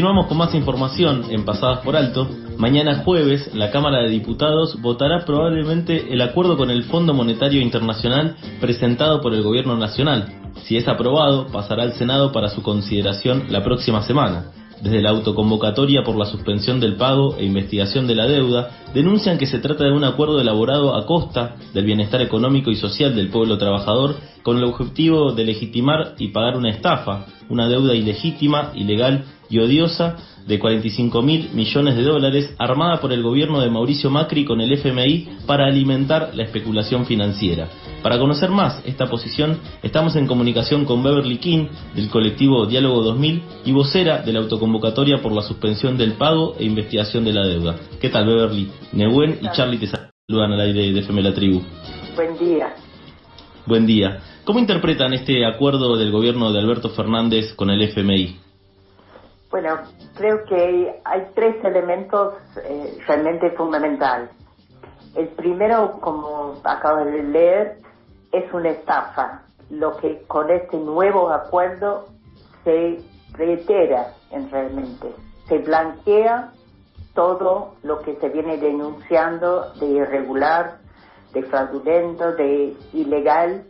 Continuamos con más información en Pasadas por Alto. Mañana jueves, la Cámara de Diputados votará probablemente el acuerdo con el Fondo Monetario Internacional presentado por el Gobierno Nacional. Si es aprobado, pasará al Senado para su consideración la próxima semana. Desde la autoconvocatoria por la suspensión del pago e investigación de la deuda, denuncian que se trata de un acuerdo elaborado a costa del bienestar económico y social del pueblo trabajador con el objetivo de legitimar y pagar una estafa, una deuda ilegítima, ilegal y odiosa de 45 mil millones de dólares armada por el gobierno de Mauricio Macri con el FMI para alimentar la especulación financiera. Para conocer más esta posición, estamos en comunicación con Beverly King del colectivo Diálogo 2000 y vocera de la autoconvocatoria por la suspensión del pago e investigación de la deuda. ¿Qué tal, Beverly? Nehuen y Charlie te saludan al aire de FM La Tribu. Buen día. Buen día. ¿Cómo interpretan este acuerdo del gobierno de Alberto Fernández con el FMI? Bueno, creo que hay tres elementos eh, realmente fundamentales. El primero, como acabo de leer, es una estafa, lo que con este nuevo acuerdo se reitera en realmente. Se blanquea todo lo que se viene denunciando de irregular, de fraudulento, de ilegal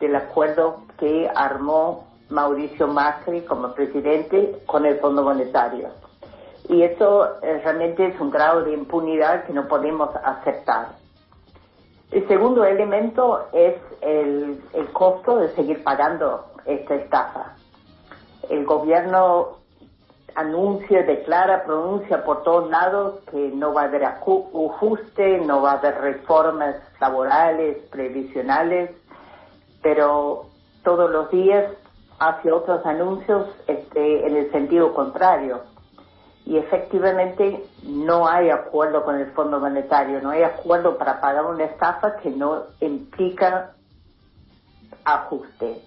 del acuerdo que armó Mauricio Macri como presidente con el Fondo Monetario. Y eso eh, realmente es un grado de impunidad que no podemos aceptar. El segundo elemento es el, el costo de seguir pagando esta estafa. El gobierno anuncia, declara, pronuncia por todos lados que no va a haber ajuste, no va a haber reformas laborales, previsionales, pero todos los días hace otros anuncios este, en el sentido contrario. Y efectivamente no hay acuerdo con el Fondo Monetario, no hay acuerdo para pagar una estafa que no implica ajuste,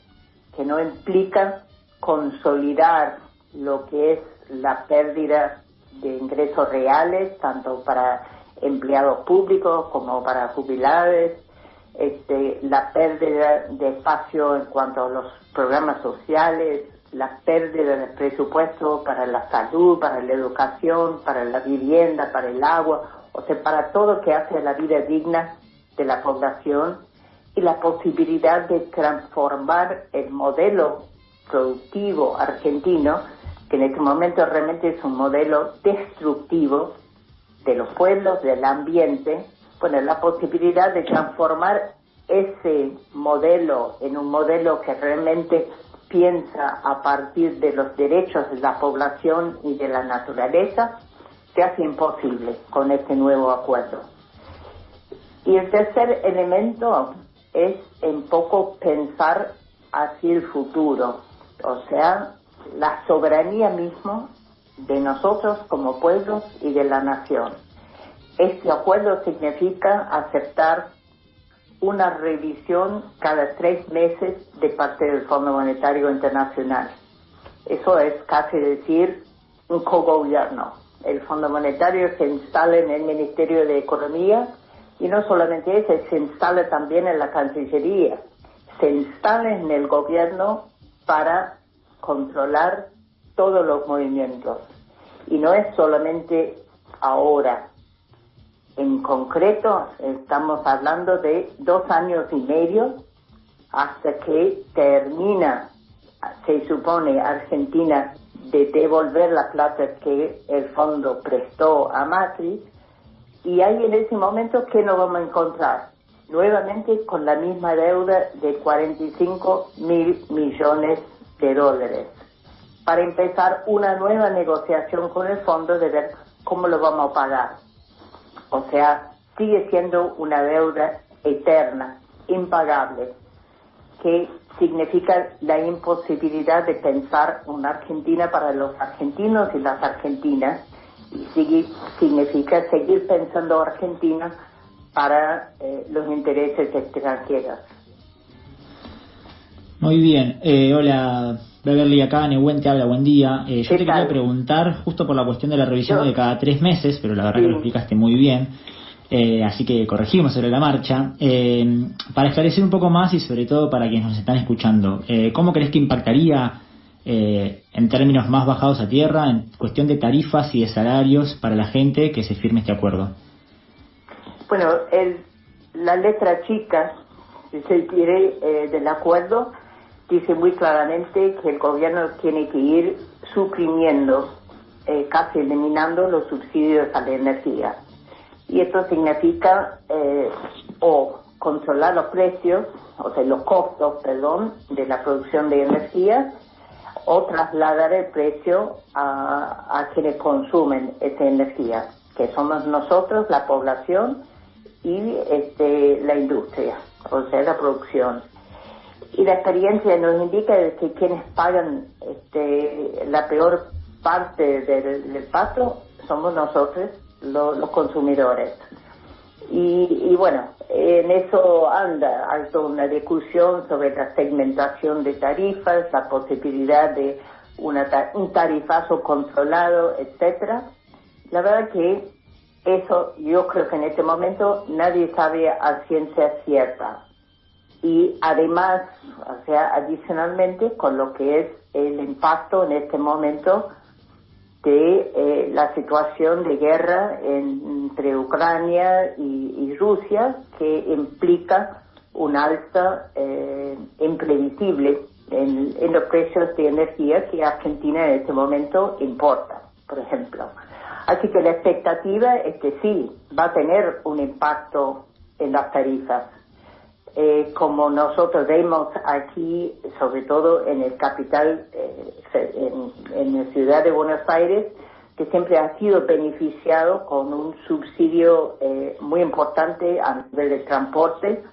que no implica consolidar lo que es la pérdida de ingresos reales, tanto para empleados públicos como para jubilados, este, la pérdida de espacio en cuanto a los programas sociales, la pérdida de presupuesto para la salud, para la educación, para la vivienda, para el agua, o sea, para todo lo que hace la vida digna de la población y la posibilidad de transformar el modelo productivo argentino, que en este momento realmente es un modelo destructivo de los pueblos, del ambiente, bueno, la posibilidad de transformar ese modelo en un modelo que realmente piensa a partir de los derechos de la población y de la naturaleza, se hace imposible con este nuevo acuerdo. Y el tercer elemento es en poco pensar hacia el futuro, o sea, la soberanía misma de nosotros como pueblos y de la nación. Este acuerdo significa aceptar una revisión cada tres meses de parte del Fondo Monetario Internacional. Eso es casi decir un cogobierno. El Fondo Monetario se instala en el Ministerio de Economía y no solamente eso, se instala también en la Cancillería. Se instala en el gobierno para controlar todos los movimientos. Y no es solamente ahora, en concreto, estamos hablando de dos años y medio hasta que termina, se supone, Argentina de devolver la plata que el fondo prestó a Macri. Y ahí en ese momento, ¿qué nos vamos a encontrar? Nuevamente con la misma deuda de 45 mil millones de dólares. Para empezar una nueva negociación con el fondo de ver cómo lo vamos a pagar o sea, sigue siendo una deuda eterna, impagable, que significa la imposibilidad de pensar una Argentina para los argentinos y las argentinas, y significa seguir pensando Argentina para eh, los intereses extranjeros. Muy bien. Eh, hola, Beverly acá, Nehuen te habla, buen día. Eh, yo te quería preguntar, justo por la cuestión de la revisión de cada tres meses, pero la verdad que lo explicaste muy bien, eh, así que corregimos sobre la marcha. Eh, para esclarecer un poco más y sobre todo para quienes nos están escuchando, ¿cómo crees que impactaría eh, en términos más bajados a tierra, en cuestión de tarifas y de salarios para la gente que se firme este acuerdo? Bueno, el, la letra chica, si se quiere, eh, del acuerdo dice muy claramente que el gobierno tiene que ir suprimiendo, eh, casi eliminando los subsidios a la energía. Y esto significa eh, o controlar los precios, o sea, los costos, perdón, de la producción de energía, o trasladar el precio a, a quienes consumen esa energía, que somos nosotros, la población y este, la industria, o sea, la producción y la experiencia nos indica que quienes pagan este, la peor parte del, del somos nosotros, lo, los consumidores. Y, y, bueno, en eso anda, hay toda una discusión sobre la segmentación de tarifas, la posibilidad de una un tarifazo controlado, etcétera. La verdad que eso yo creo que en este momento nadie sabe a ciencia cierta y además, o sea, adicionalmente con lo que es el impacto en este momento de eh, la situación de guerra entre Ucrania y, Rusia que implica un alta eh, imprevisible en, los precios de energía que Argentina en este momento importa, por ejemplo. Así que la expectativa es que sí, va a tener un impacto en las tarifas eh, como nosotros vemos aquí, sobre todo en el capital, eh, en, en, la ciudad de Buenos Aires, que siempre ha sido beneficiado con un subsidio eh, muy importante a nivel de transporte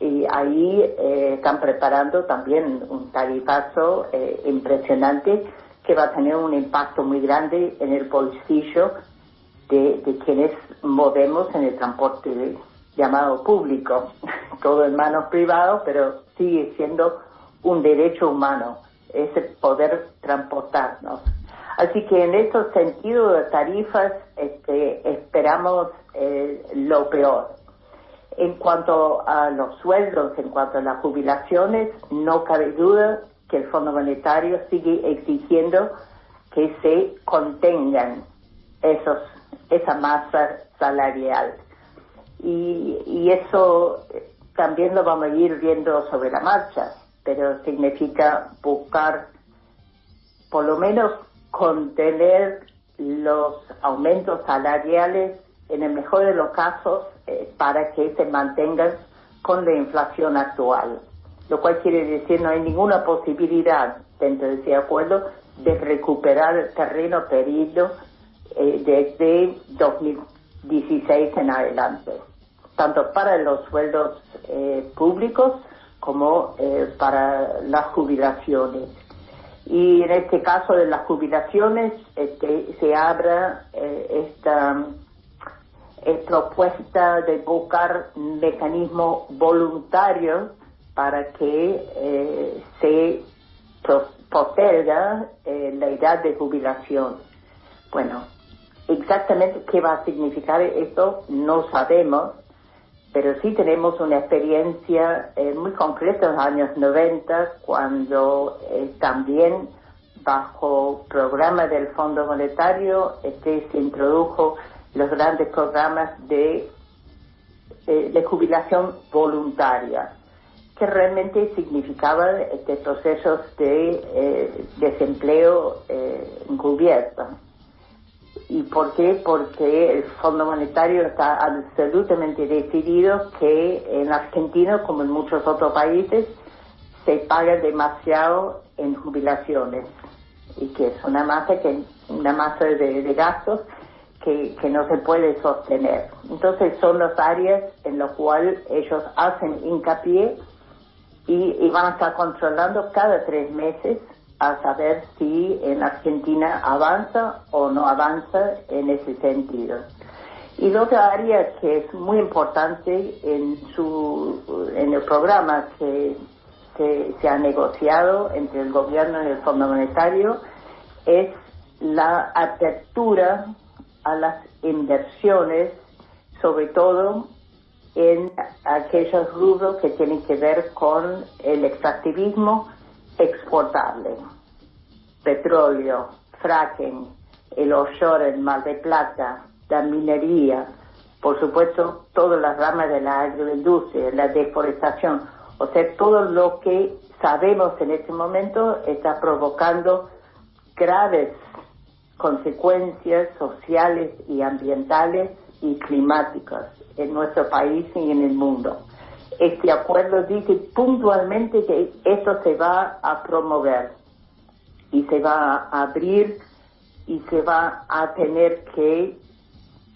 y ahí eh, están preparando también un tarifazo eh, impresionante que va a tener un impacto muy grande en el bolsillo de, quienes movemos en el transporte llamado público, todo en manos privadas, pero sigue siendo un derecho humano, ese poder transportarnos. Así que en estos sentidos de tarifas este, esperamos eh, lo peor. En cuanto a los sueldos, en cuanto a las jubilaciones, no cabe duda que el Fondo Monetario sigue exigiendo que se contengan esos, esa masa salarial y, eso también lo vamos a ir viendo sobre la marcha, pero significa buscar por lo menos contener los aumentos salariales en el mejor de los casos eh, para que se mantengan con la inflación actual, lo cual quiere decir no hay ninguna posibilidad dentro de ese acuerdo de recuperar el terreno perdido eh, desde 2016 en adelante tanto para los sueldos eh, públicos como eh, para las jubilaciones. Y en este caso de las jubilaciones este, se abra eh, esta propuesta de buscar un mecanismo voluntario para que se posterga la edad de jubilación. Bueno, exactamente qué va a significar esto no sabemos, pero sí tenemos una experiencia eh, muy concreta en los años 90 cuando eh, también bajo programa del Fondo Monetario este, se introdujo los grandes programas de, eh, jubilación voluntaria que realmente significaban este, procesos de desempleo encubierto. ¿Y por qué? Porque el Fondo Monetario está absolutamente decidido que en Argentina, como en muchos otros países, se paga demasiado en jubilaciones y que es una masa que una masa de, gastos que, que, no se puede sostener. Entonces son las áreas en las cuales ellos hacen hincapié y, y van a estar controlando cada tres meses a saber si en Argentina avanza o no avanza en ese sentido. Y la otra área que es muy importante en, su, en el programa que que se ha negociado entre el gobierno y el Fondo Monetario es la apertura a las inversiones, sobre todo en aquellos rubros que tienen que ver con el extractivismo exportable. Petróleo, fracking, el offshore en Mar de Plata, la minería, por supuesto todas las ramas de la agroindustria, la deforestación, o sea, todo lo que sabemos en este momento está provocando graves consecuencias sociales y ambientales y climáticas en nuestro país y en el mundo. Este acuerdo dice puntualmente que esto se va a promover y se va a abrir y se va a tener que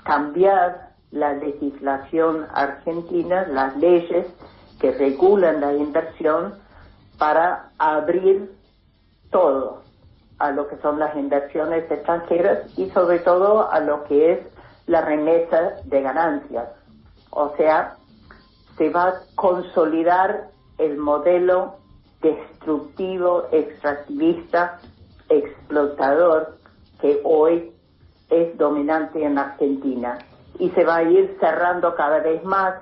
cambiar la legislación argentina, las leyes que regulan la inversión para abrir todo a lo que son las inversiones extranjeras y sobre todo a lo que es la remesa de ganancias. O sea, se va a consolidar el modelo destructivo, extractivista, explotador que hoy es dominante en Argentina. Y se va a ir cerrando cada vez más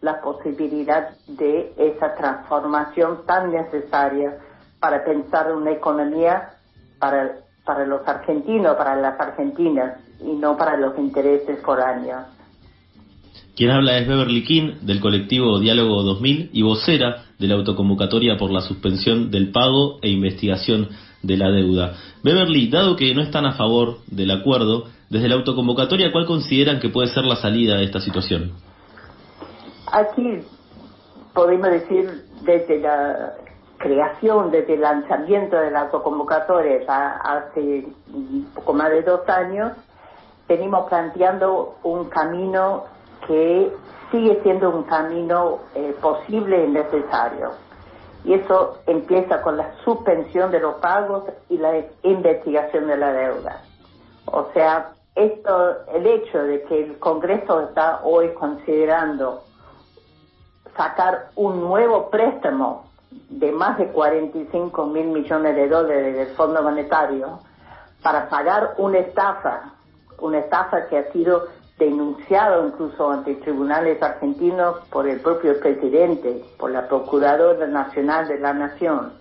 la posibilidad de esa transformación tan necesaria para pensar una economía para, para los argentinos, para las argentinas y no para los intereses foráneos. Quien habla es Beverly King del colectivo Diálogo 2000 y vocera de la autoconvocatoria por la suspensión del pago e investigación de la deuda. Beverly, dado que no están a favor del acuerdo, desde la autoconvocatoria, ¿cuál consideran que puede ser la salida de esta situación? Aquí podemos decir desde la creación, desde el lanzamiento de la autoconvocatoria hace poco más de dos años, venimos planteando un camino que sigue siendo un camino eh, posible y necesario. Y eso empieza con la suspensión de los pagos y la investigación de la deuda. O sea, esto, el hecho de que el Congreso está hoy considerando sacar un nuevo préstamo de más de 45 mil millones de dólares del Fondo Monetario para pagar una estafa, una estafa que ha sido denunciado incluso ante tribunales argentinos por el propio presidente, por la Procuradora Nacional de la Nación,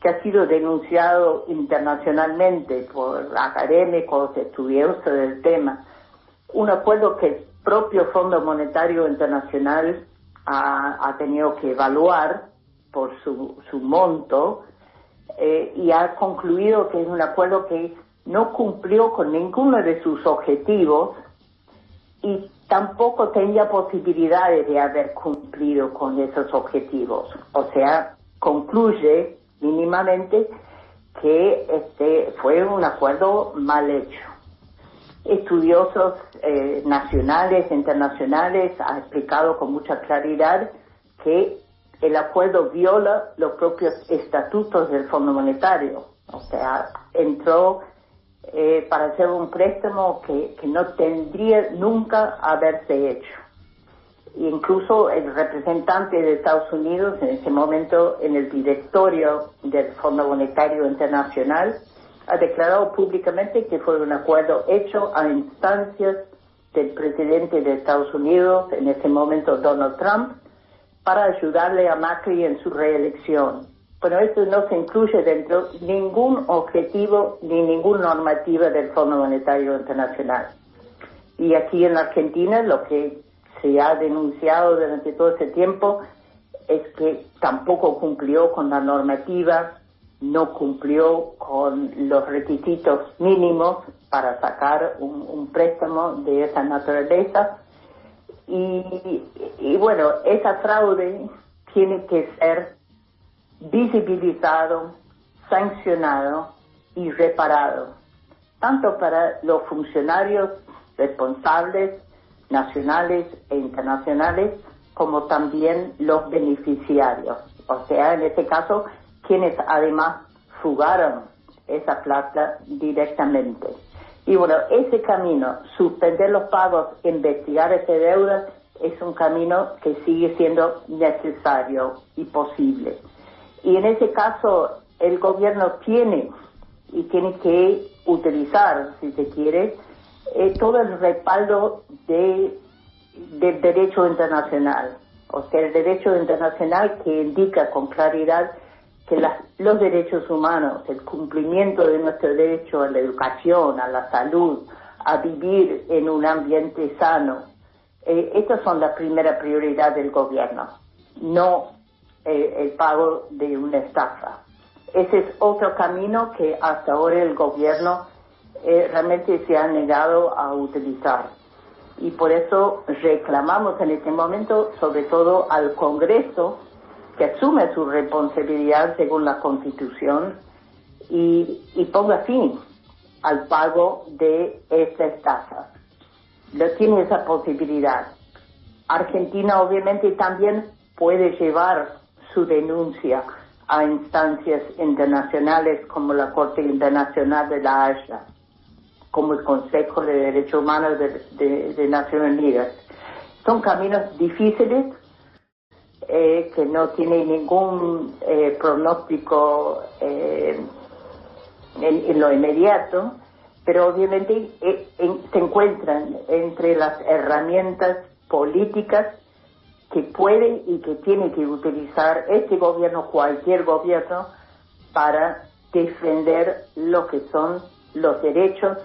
que ha sido denunciado internacionalmente por académicos, estudiosos del tema. Un acuerdo que el propio Fondo Monetario Internacional ha, tenido que evaluar por su, su monto eh, y ha concluido que es un acuerdo que no cumplió con ninguno de sus objetivos y tampoco tenía posibilidades de haber cumplido con esos objetivos. O sea, concluye mínimamente que este fue un acuerdo mal hecho. Estudiosos eh, nacionales e internacionales han explicado con mucha claridad que el acuerdo viola los propios estatutos del Fondo Monetario. O sea, entró eh, para hacer un préstamo que, no tendría nunca haberse hecho. Incluso el representante de Estados Unidos en ese momento en el directorio del Fondo Monetario Internacional ha declarado públicamente que fue un acuerdo hecho a instancias del presidente de Estados Unidos, en ese momento Donald Trump, para ayudarle a Macri en su reelección. Bueno, esto no se incluye dentro ningún objetivo ni ninguna normativa del Fondo Monetario Internacional. Y aquí en Argentina lo que se ha denunciado durante todo ese tiempo es que tampoco cumplió con la normativa, no cumplió con los requisitos mínimos para sacar un, préstamo de esa naturaleza. Y, y bueno, esa fraude tiene que ser visibilizado, sancionado y reparado, tanto para los funcionarios responsables nacionales e internacionales como también los beneficiarios, o sea, en este caso, quienes además fugaron esa plata directamente. Y bueno, ese camino, suspender los pagos, investigar esa deuda, es un camino que sigue siendo necesario y posible Y en ese caso el gobierno tiene y tiene que utilizar, si se quiere, eh, todo el respaldo de, del derecho internacional. O sea, el derecho internacional que indica con claridad que los derechos humanos, el cumplimiento de nuestro derecho a la educación, a la salud, a vivir en un ambiente sano, eh, estas son la primera prioridad del gobierno, no eh, el pago de una estafa. Ese es otro camino que hasta ahora el gobierno eh, realmente se ha negado a utilizar. Y por eso reclamamos en este momento, sobre todo al Congreso, que asume su responsabilidad según la Constitución y, ponga fin al pago de esta estafa. No tiene esa posibilidad. Argentina obviamente también puede llevar su denuncia a instancias internacionales como la Corte Internacional de la Haya, como el Consejo de Derechos Humanos de, Naciones Unidas. Son caminos difíciles eh, que no tienen ningún eh, pronóstico eh, en, lo inmediato, pero obviamente se encuentran entre las herramientas políticas que puede y que tiene que utilizar este gobierno, cualquier gobierno, para defender lo que son los derechos,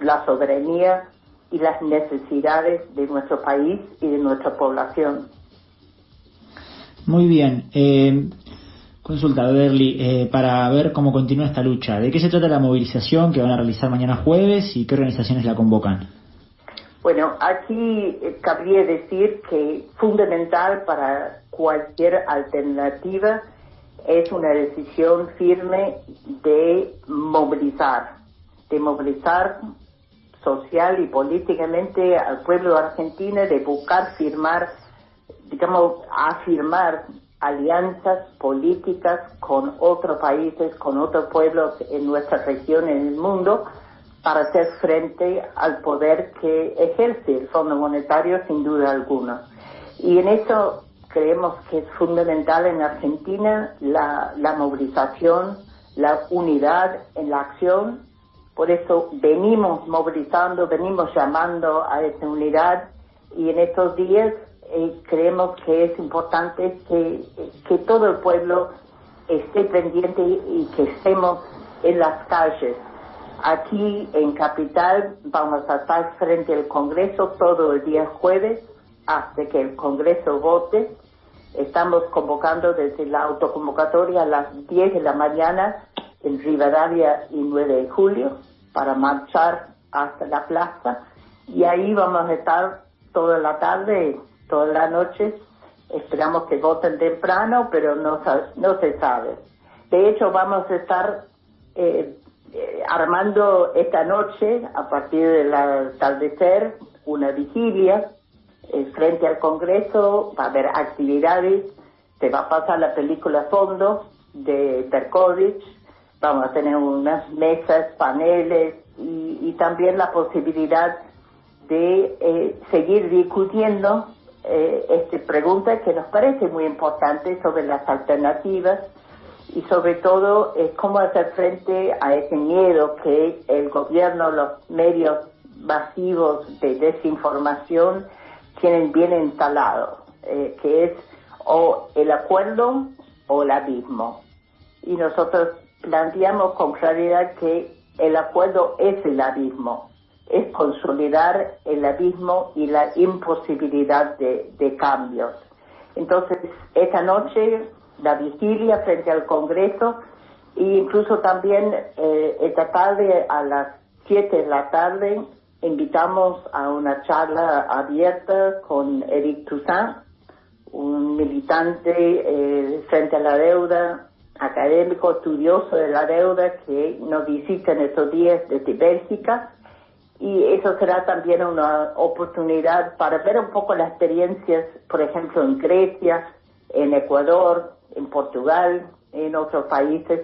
la soberanía y las necesidades de nuestro país y de nuestra población. Muy bien. Eh, consulta, Beverly, eh, para ver cómo continúa esta lucha. ¿De qué se trata la movilización que van a realizar mañana jueves y qué organizaciones la convocan? Bueno, aquí eh, cabría decir que fundamental para cualquier alternativa es una decisión firme de movilizar, de movilizar social y políticamente al pueblo argentino, de buscar firmar, digamos, afirmar alianzas políticas con otros países, con otros pueblos en nuestra región, en el mundo, para hacer frente al poder que ejerce el Fondo Monetario sin duda alguna. Y en eso creemos que es fundamental en Argentina la, la movilización, la unidad en la acción. Por eso venimos movilizando, venimos llamando a esa unidad y en estos días eh, creemos que es importante que, que todo el pueblo esté pendiente y que estemos en las calles Aquí en Capital vamos a estar frente al Congreso todo el día jueves hasta que el Congreso vote. Estamos convocando desde la autoconvocatoria a las 10 de la mañana en Rivadavia y 9 de julio para marchar hasta la plaza y ahí vamos a estar toda la tarde, toda la noche. Esperamos que voten temprano, pero no, no se sabe. De hecho, vamos a estar eh, eh, armando esta noche, a partir del atardecer, una vigilia eh, frente al Congreso, va a haber actividades, se va a pasar la película Fondo de Berkovich, vamos a tener unas mesas, paneles y, también la posibilidad de eh, seguir discutiendo esta pregunta que nos parece muy importante sobre las alternativas y sobre todo es cómo hacer frente a ese miedo que el gobierno, los medios masivos de desinformación tienen bien instalado, eh, que es o el acuerdo o el abismo. Y nosotros planteamos con claridad que el acuerdo es el abismo, es consolidar el abismo y la imposibilidad de, de cambios. Entonces, esta noche la vigilia frente al Congreso e incluso también eh, esta tarde a las 7 de la tarde invitamos a una charla abierta con Eric Toussaint, un militante eh, frente a la deuda, académico, estudioso de la deuda que nos visita en estos días desde Bélgica. Y eso será también una oportunidad para ver un poco las experiencias, por ejemplo, en Grecia, en Ecuador, en Portugal, en otros países,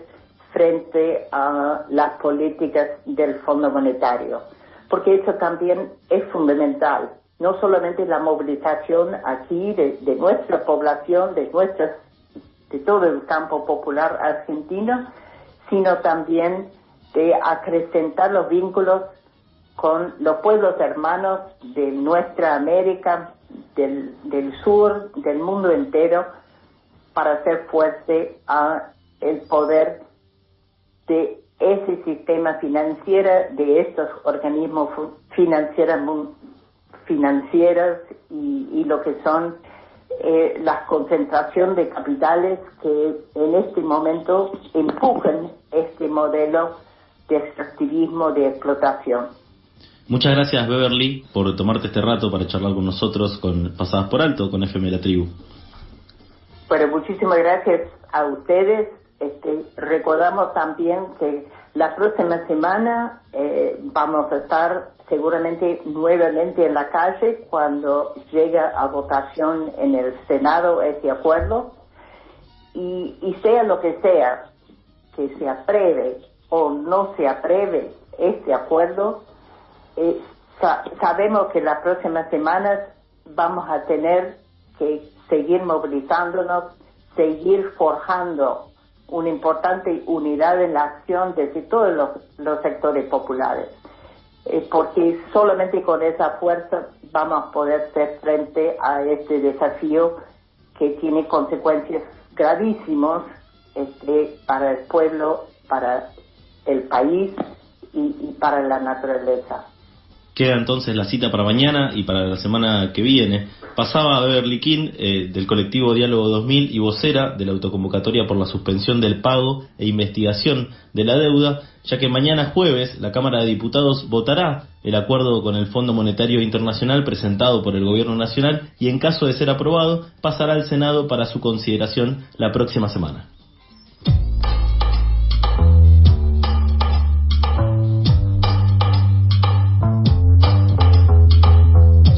frente a las políticas del Fondo Monetario. Porque eso también es fundamental, no solamente la movilización aquí de, nuestra población, de nuestras de todo el campo popular argentino, sino también de acrecentar los vínculos con los pueblos hermanos de nuestra América, del, del sur, del mundo entero, para hacer fuerte a el poder de ese sistema financiero, de estos organismos financieros, financieros y, y lo que son eh, la concentración de capitales que en este momento empujan este modelo de extractivismo, de explotación. Muchas gracias Beverly por tomarte este rato para charlar con nosotros con Pasadas por Alto, con FM La Tribu. Bueno, muchísimas gracias a ustedes. Este, recordamos también que la próxima semana eh, vamos a estar seguramente nuevamente en la calle cuando llega a votación en el Senado este acuerdo y, y sea lo que sea, que se apruebe o no se apruebe este acuerdo, eh, sabemos que las próximas semanas vamos a tener que seguir movilizándonos, seguir forjando una importante unidad en la acción desde todos los, sectores populares, eh, porque solamente con esa fuerza vamos a poder hacer frente a este desafío que tiene consecuencias gravísimas este, para el pueblo, para el país y para la naturaleza. Queda entonces la cita para mañana y para la semana que viene. Pasaba a Beverly King eh, del colectivo Diálogo 2000 y vocera de la autoconvocatoria por la suspensión del pago e investigación de la deuda, ya que mañana jueves la Cámara de Diputados votará el acuerdo con el Fondo Monetario Internacional presentado por el Gobierno Nacional y en caso de ser aprobado pasará al Senado para su consideración la próxima semana.